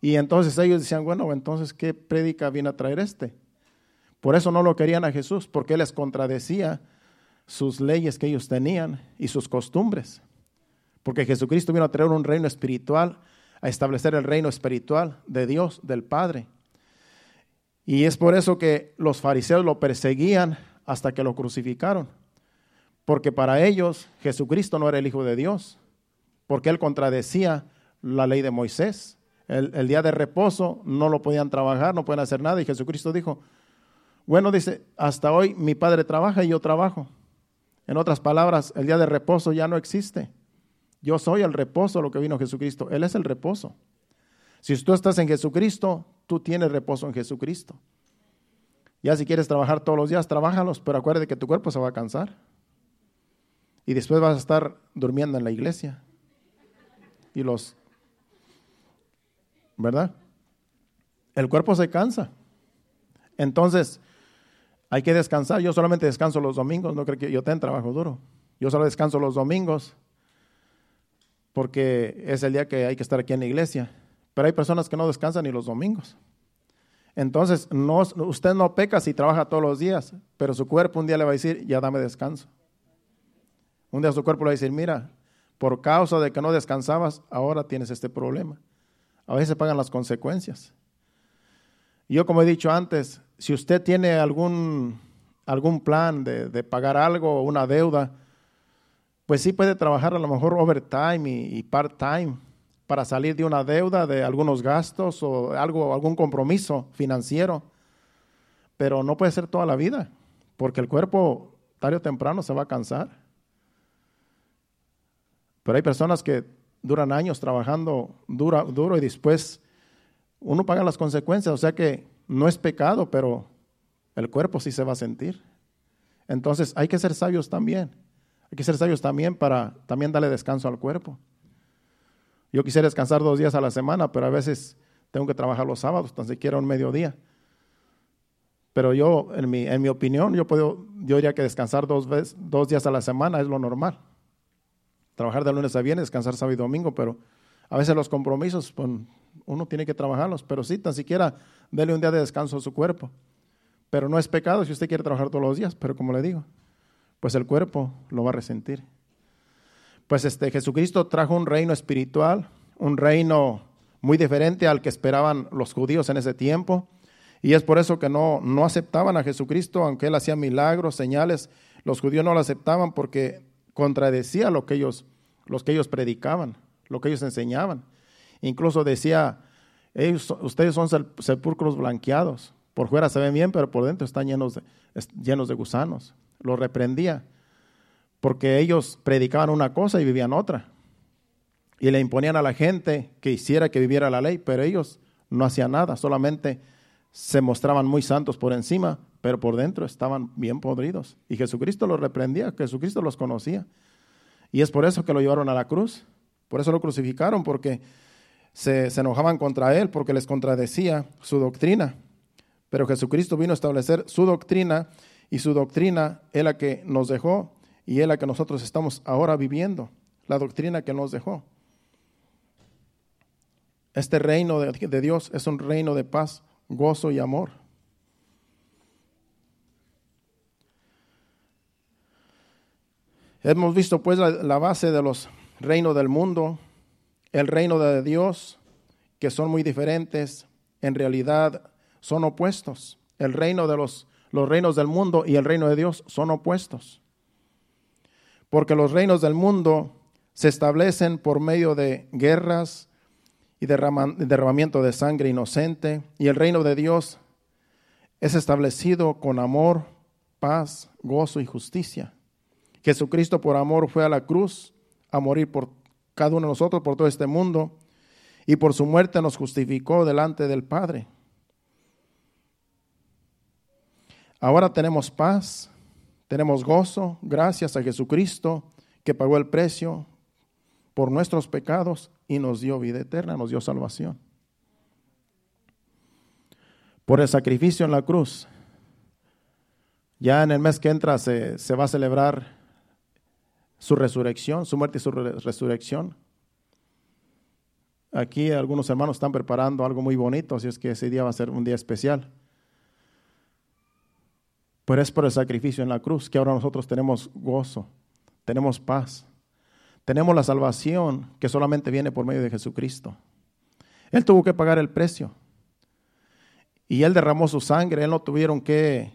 Y entonces ellos decían, bueno, entonces, ¿qué prédica viene a traer este? Por eso no lo querían a Jesús, porque él les contradecía sus leyes que ellos tenían y sus costumbres. Porque Jesucristo vino a traer un reino espiritual, a establecer el reino espiritual de Dios, del Padre. Y es por eso que los fariseos lo perseguían hasta que lo crucificaron. Porque para ellos Jesucristo no era el Hijo de Dios, porque él contradecía la ley de Moisés. El, día de reposo no lo podían trabajar, no pueden hacer nada. Y Jesucristo dijo, bueno, dice, hasta hoy mi Padre trabaja y yo trabajo. En otras palabras, el día de reposo ya no existe. Yo soy el reposo, lo que vino Jesucristo. Él es el reposo. Si tú estás en Jesucristo, tú tienes reposo en Jesucristo. Ya si quieres trabajar todos los días, trabájalos, pero acuérdate que tu cuerpo se va a cansar. Y después vas a estar durmiendo en la iglesia. Y los... ¿Verdad? El cuerpo se cansa. Entonces, hay que descansar. Yo solamente descanso los domingos, no creo que yo tenga trabajo duro. Yo solo descanso los domingos porque es el día que hay que estar aquí en la iglesia. Pero hay personas que no descansan ni los domingos. Entonces, no, usted no peca si trabaja todos los días, pero su cuerpo un día le va a decir, ya dame descanso. Un día su cuerpo le va a decir, mira, por causa de que no descansabas, ahora tienes este problema. A veces pagan las consecuencias. Yo, como he dicho antes, si usted tiene algún, algún plan de, de pagar algo o una deuda, pues sí puede trabajar a lo mejor overtime y, y part-time para salir de una deuda, de algunos gastos o algo, algún compromiso financiero. Pero no puede ser toda la vida, porque el cuerpo tarde o temprano se va a cansar. Pero hay personas que duran años trabajando dura, duro y después uno paga las consecuencias. O sea que no es pecado, pero el cuerpo sí se va a sentir. Entonces hay que ser sabios también. Hay que ser sabios también para también darle descanso al cuerpo. Yo quisiera descansar dos días a la semana, pero a veces tengo que trabajar los sábados, tan siquiera un mediodía. Pero yo, en mi, en mi opinión, yo, puedo, yo diría que descansar dos, veces, dos días a la semana es lo normal. Trabajar de lunes a viernes, descansar sábado y domingo, pero a veces los compromisos, pues, uno tiene que trabajarlos, pero sí, tan siquiera dele un día de descanso a su cuerpo. Pero no es pecado si usted quiere trabajar todos los días, pero como le digo, pues el cuerpo lo va a resentir. Pues este Jesucristo trajo un reino espiritual, un reino muy diferente al que esperaban los judíos en ese tiempo. Y es por eso que no, no aceptaban a Jesucristo, aunque él hacía milagros, señales. Los judíos no lo aceptaban porque contradecía lo que ellos, los que ellos predicaban, lo que ellos enseñaban. Incluso decía, ustedes son sepulcros blanqueados. Por fuera se ven bien, pero por dentro están llenos de, llenos de gusanos lo reprendía, porque ellos predicaban una cosa y vivían otra. Y le imponían a la gente que hiciera que viviera la ley, pero ellos no hacían nada, solamente se mostraban muy santos por encima, pero por dentro estaban bien podridos. Y Jesucristo los reprendía, Jesucristo los conocía. Y es por eso que lo llevaron a la cruz, por eso lo crucificaron, porque se, se enojaban contra él, porque les contradecía su doctrina. Pero Jesucristo vino a establecer su doctrina y su doctrina es la que nos dejó y es la que nosotros estamos ahora viviendo, la doctrina que nos dejó. Este reino de, Dios es un reino de paz, gozo y amor. Hemos visto pues la, la base de los reinos del mundo, el reino de Dios, que son muy diferentes, en realidad son opuestos. El reino de los los reinos del mundo y el reino de Dios son opuestos. Porque los reinos del mundo se establecen por medio de guerras y derramamiento de sangre inocente, y el reino de Dios es establecido con amor, paz, gozo y justicia. Jesucristo por amor fue a la cruz a morir por cada uno de nosotros, por todo este mundo, y por su muerte nos justificó delante del Padre. Ahora tenemos paz, tenemos gozo, gracias a Jesucristo que pagó el precio por nuestros pecados y nos dio vida eterna, nos dio salvación. Por el sacrificio en la cruz. Ya en el mes que entra se, va a celebrar su resurrección, su muerte y su resurrección. Aquí algunos hermanos están preparando algo muy bonito, así es que ese día va a ser un día especial. Pero es por el sacrificio en la cruz que ahora nosotros tenemos gozo, tenemos paz, tenemos la salvación que solamente viene por medio de Jesucristo. Él tuvo que pagar el precio. Y él derramó su sangre, él no tuvieron que,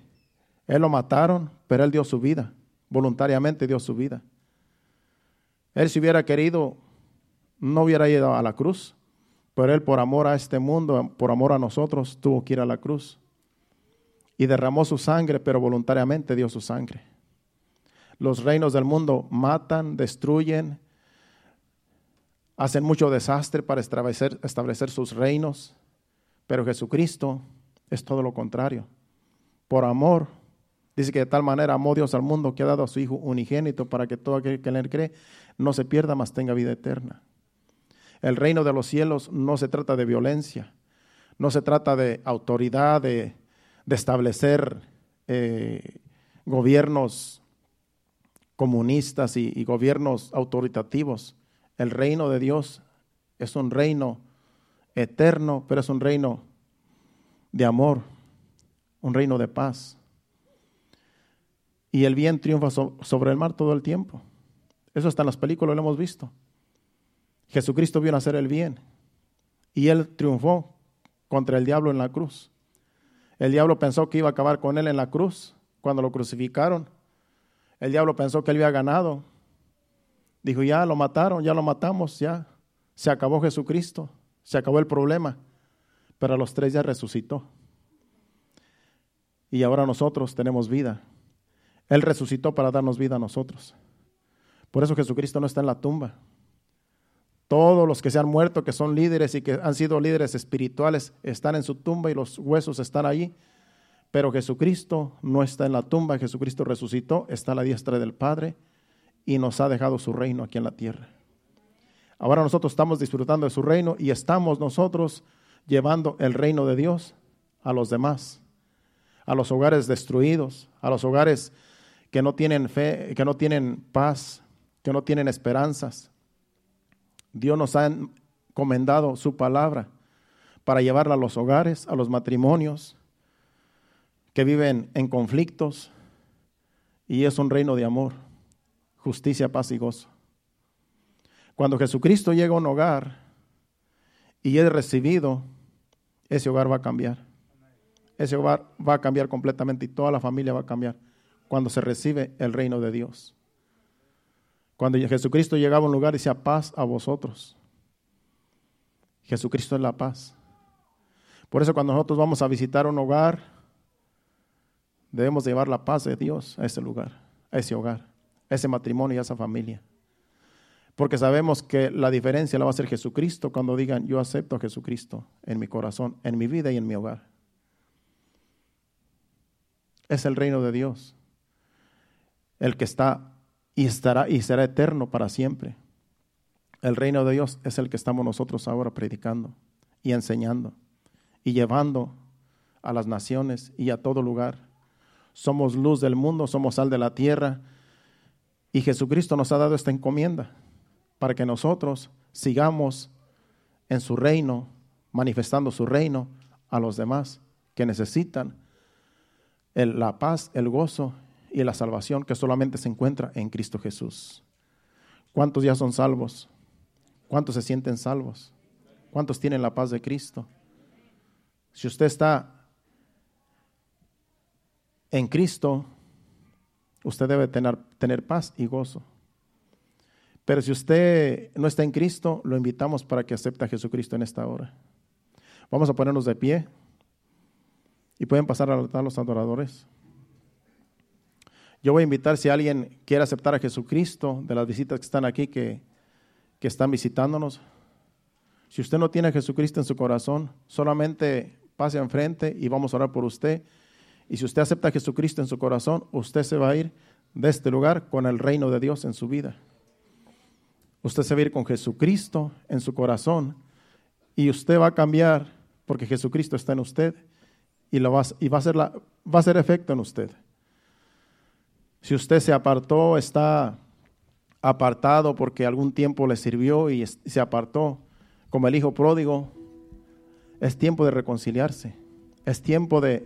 él lo mataron, pero él dio su vida, voluntariamente dio su vida. Él si hubiera querido, no hubiera ido a la cruz, pero él por amor a este mundo, por amor a nosotros, tuvo que ir a la cruz. Y derramó su sangre, pero voluntariamente dio su sangre. Los reinos del mundo matan, destruyen, hacen mucho desastre para establecer, sus reinos, pero Jesucristo es todo lo contrario. Por amor, dice que de tal manera amó Dios al mundo que ha dado a su Hijo unigénito para que todo aquel que en él cree no se pierda, mas tenga vida eterna. El reino de los cielos no se trata de violencia, no se trata de autoridad, de, establecer eh, gobiernos comunistas y gobiernos autoritativos. El reino de Dios es un reino eterno, pero es un reino de amor, un reino de paz. Y el bien triunfa sobre el mar todo el tiempo. Eso está en las películas, lo hemos visto. Jesucristo vino a hacer el bien y él triunfó contra el diablo en la cruz. El diablo pensó que iba a acabar con él en la cruz cuando lo crucificaron. El diablo pensó que él había ganado. Dijo, ya lo mataron, ya lo matamos, ya. Se acabó Jesucristo, se acabó el problema pero a los tres ya resucitó. Y ahora nosotros tenemos vida. Él resucitó para darnos vida a nosotros. Por eso Jesucristo no está en la tumba. Todos los que se han muerto, que son líderes y que han sido líderes espirituales, están en su tumba y los huesos están allí. Pero Jesucristo no está en la tumba, Jesucristo resucitó, está a la diestra del Padre y nos ha dejado su reino aquí en la tierra. Ahora nosotros estamos disfrutando de su reino y estamos nosotros llevando el reino de Dios a los demás, a los hogares destruidos, a los hogares que no tienen fe, que no tienen paz, que no tienen esperanzas. Dios nos ha encomendado su palabra para llevarla a los hogares, a los matrimonios que viven en conflictos y es un reino de amor, justicia, paz y gozo. Cuando Jesucristo llega a un hogar y es recibido, ese hogar va a cambiar. Ese hogar va a cambiar completamente y toda la familia va a cambiar cuando se recibe el reino de Dios. Cuando Jesucristo llegaba a un lugar decía paz a vosotros. Jesucristo es la paz. Por eso cuando nosotros vamos a visitar un hogar, debemos llevar la paz de Dios a ese lugar, a ese hogar, a ese matrimonio y a esa familia. Porque sabemos que la diferencia la va a hacer Jesucristo cuando digan, yo acepto a Jesucristo en mi corazón, en mi vida y en mi hogar. Es el reino de Dios, el que está y estará y será eterno para siempre. El reino de Dios es el que estamos nosotros ahora predicando y enseñando y llevando a las naciones y a todo lugar. Somos luz del mundo, somos sal de la tierra y Jesucristo nos ha dado esta encomienda para que nosotros sigamos en su reino, manifestando su reino a los demás que necesitan la paz, el gozo y la salvación que solamente se encuentra en Cristo Jesús. ¿Cuántos ya son salvos? ¿Cuántos se sienten salvos? ¿Cuántos tienen la paz de Cristo? Si usted está en Cristo, usted debe tener, tener paz y gozo. Pero si usted no está en Cristo, lo invitamos para que acepte a Jesucristo en esta hora. Vamos a ponernos de pie y pueden pasar a los adoradores. Yo voy a invitar si alguien quiere aceptar a Jesucristo de las visitas que están aquí, que, que están visitándonos. Si usted no tiene a Jesucristo en su corazón, solamente pase enfrente y vamos a orar por usted. Y si usted acepta a Jesucristo en su corazón, usted se va a ir de este lugar con el reino de Dios en su vida. Usted se va a ir con Jesucristo en su corazón y usted va a cambiar porque Jesucristo está en usted y, lo va, y va, a ser la, va a ser efecto en usted. Si usted se apartó, está apartado porque algún tiempo le sirvió y se apartó, como el hijo pródigo, es tiempo de reconciliarse. Es tiempo de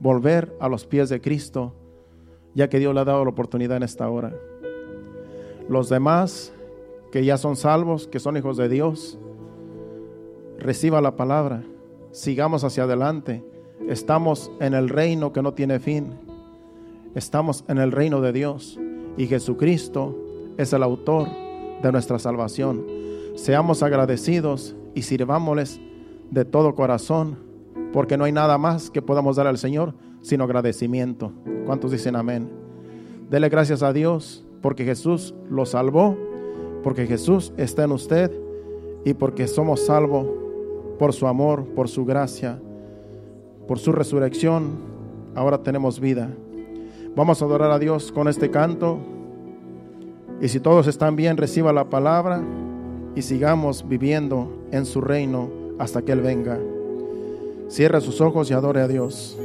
volver a los pies de Cristo, ya que Dios le ha dado la oportunidad en esta hora. Los demás que ya son salvos, que son hijos de Dios, reciba la palabra, sigamos hacia adelante, Estamos en el reino que no tiene fin. Estamos en el reino de Dios y Jesucristo es el autor de nuestra salvación. Seamos agradecidos y sirvámosles de todo corazón, porque no hay nada más que podamos dar al Señor sino agradecimiento. ¿Cuántos dicen amén? Dele gracias a Dios porque Jesús lo salvó, porque Jesús está en usted y porque somos salvos por su amor, por su gracia, por su resurrección. Ahora tenemos vida. Vamos a adorar a Dios con este canto. Y si todos están bien, reciba la palabra y sigamos viviendo en su reino hasta que Él venga. Cierra sus ojos y adore a Dios.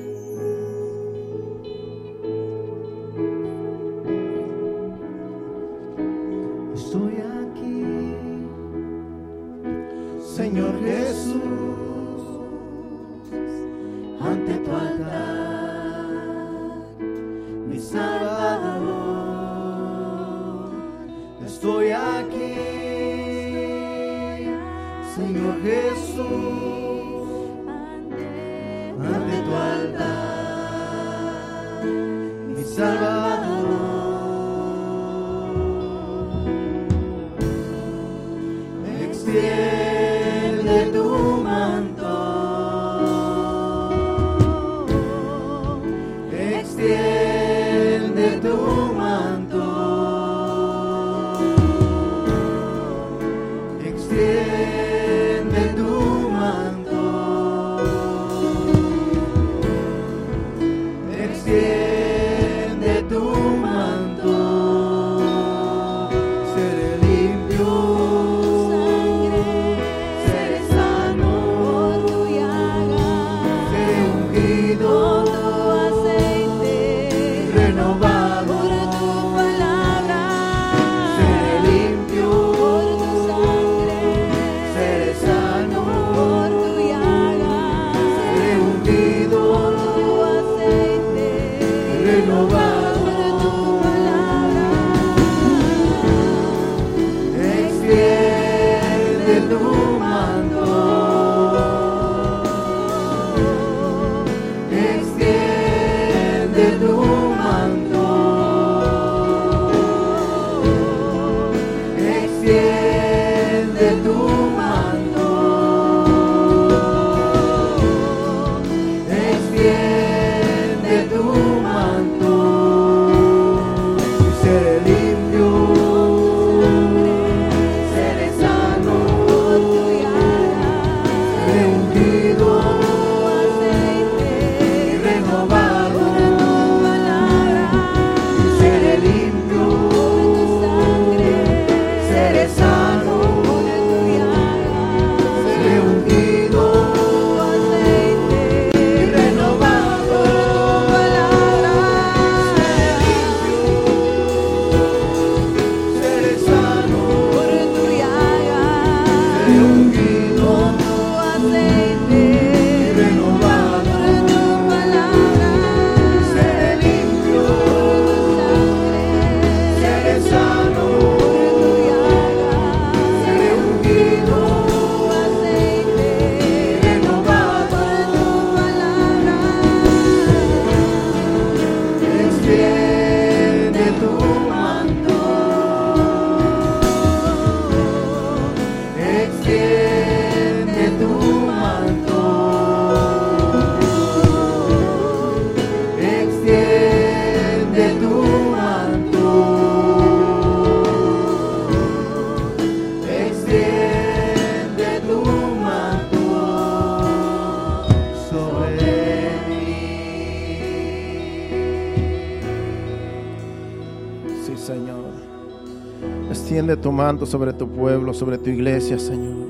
Tu manto sobre tu pueblo, sobre tu iglesia, Señor.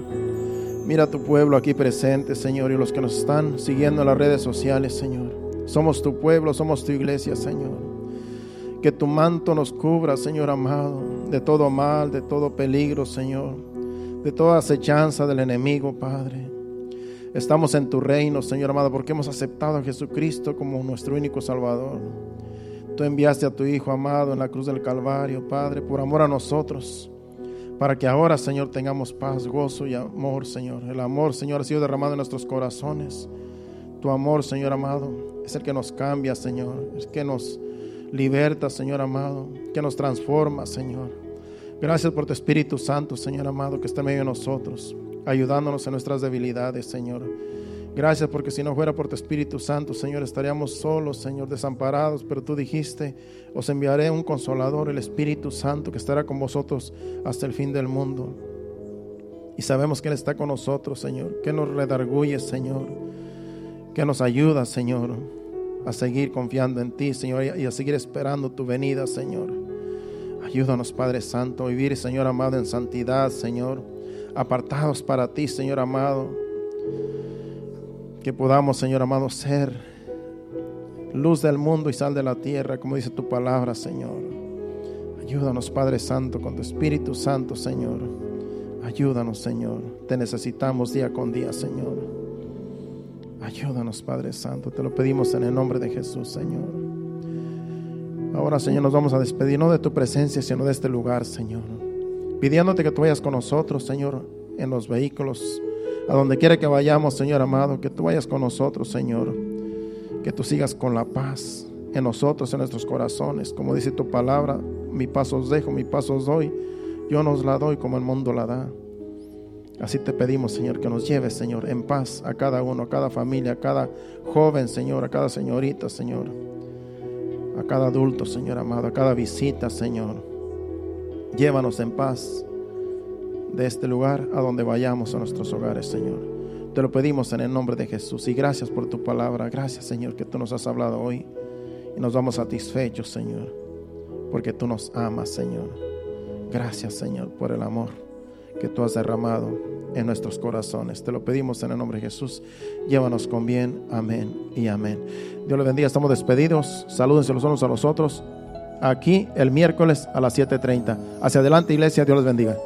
Mira tu pueblo aquí presente, Señor, y los que nos están siguiendo en las redes sociales, Señor. Somos tu pueblo, somos tu iglesia, Señor. Que tu manto nos cubra, Señor amado, de todo mal, de todo peligro, Señor. De toda acechanza del enemigo, Padre. Estamos en tu reino, Señor amado, porque hemos aceptado a Jesucristo como nuestro único Salvador. Tú enviaste a tu Hijo amado en la cruz del Calvario, Padre, por amor a nosotros, para que ahora, Señor, tengamos paz, gozo y amor, Señor. El amor, Señor, ha sido derramado en nuestros corazones. Tu amor, Señor amado, es el que nos cambia, Señor. Es que nos liberta, Señor amado. Que nos transforma, Señor. Gracias por tu Espíritu Santo, Señor amado, que está en medio de nosotros, ayudándonos en nuestras debilidades, Señor. Gracias porque si no fuera por tu Espíritu Santo, Señor, estaríamos solos, Señor, desamparados. Pero tú dijiste, os enviaré un consolador, el Espíritu Santo, que estará con vosotros hasta el fin del mundo. Y sabemos que Él está con nosotros, Señor, que nos redarguye, Señor, que nos ayuda, Señor, a seguir confiando en ti, Señor, y a seguir esperando tu venida, Señor. Ayúdanos, Padre Santo, a vivir, Señor amado, en santidad, Señor, apartados para ti, Señor amado que podamos, Señor amado, ser luz del mundo y sal de la tierra, como dice tu palabra, Señor. Ayúdanos, Padre Santo, con tu Espíritu Santo, Señor. Ayúdanos, Señor. Te necesitamos día con día, Señor. Ayúdanos, Padre Santo. Te lo pedimos en el nombre de Jesús, Señor. Ahora, Señor, nos vamos a despedir, no de tu presencia, sino de este lugar, Señor. Pidiéndote que tú vayas con nosotros, Señor, en los vehículos a donde quiera que vayamos, Señor amado, que tú vayas con nosotros, Señor. Que tú sigas con la paz en nosotros, en nuestros corazones. Como dice tu palabra, mi paso os dejo, mi paso os doy. Yo nos la doy como el mundo la da. Así te pedimos, Señor, que nos lleves, Señor, en paz a cada uno, a cada familia, a cada joven, Señor, a cada señorita, Señor. A cada adulto, Señor amado, a cada visita, Señor. Llévanos en paz de este lugar a donde vayamos a nuestros hogares, Señor. Te lo pedimos en el nombre de Jesús y gracias por tu palabra. Gracias, Señor, que tú nos has hablado hoy y nos vamos satisfechos, Señor, porque tú nos amas, Señor. Gracias, Señor, por el amor que tú has derramado en nuestros corazones. Te lo pedimos en el nombre de Jesús. Llévanos con bien. Amén y amén. Dios le bendiga. Estamos despedidos. Salúdense los unos a los otros. Aquí el miércoles a las 7:30. Hacia adelante, iglesia. Dios les bendiga.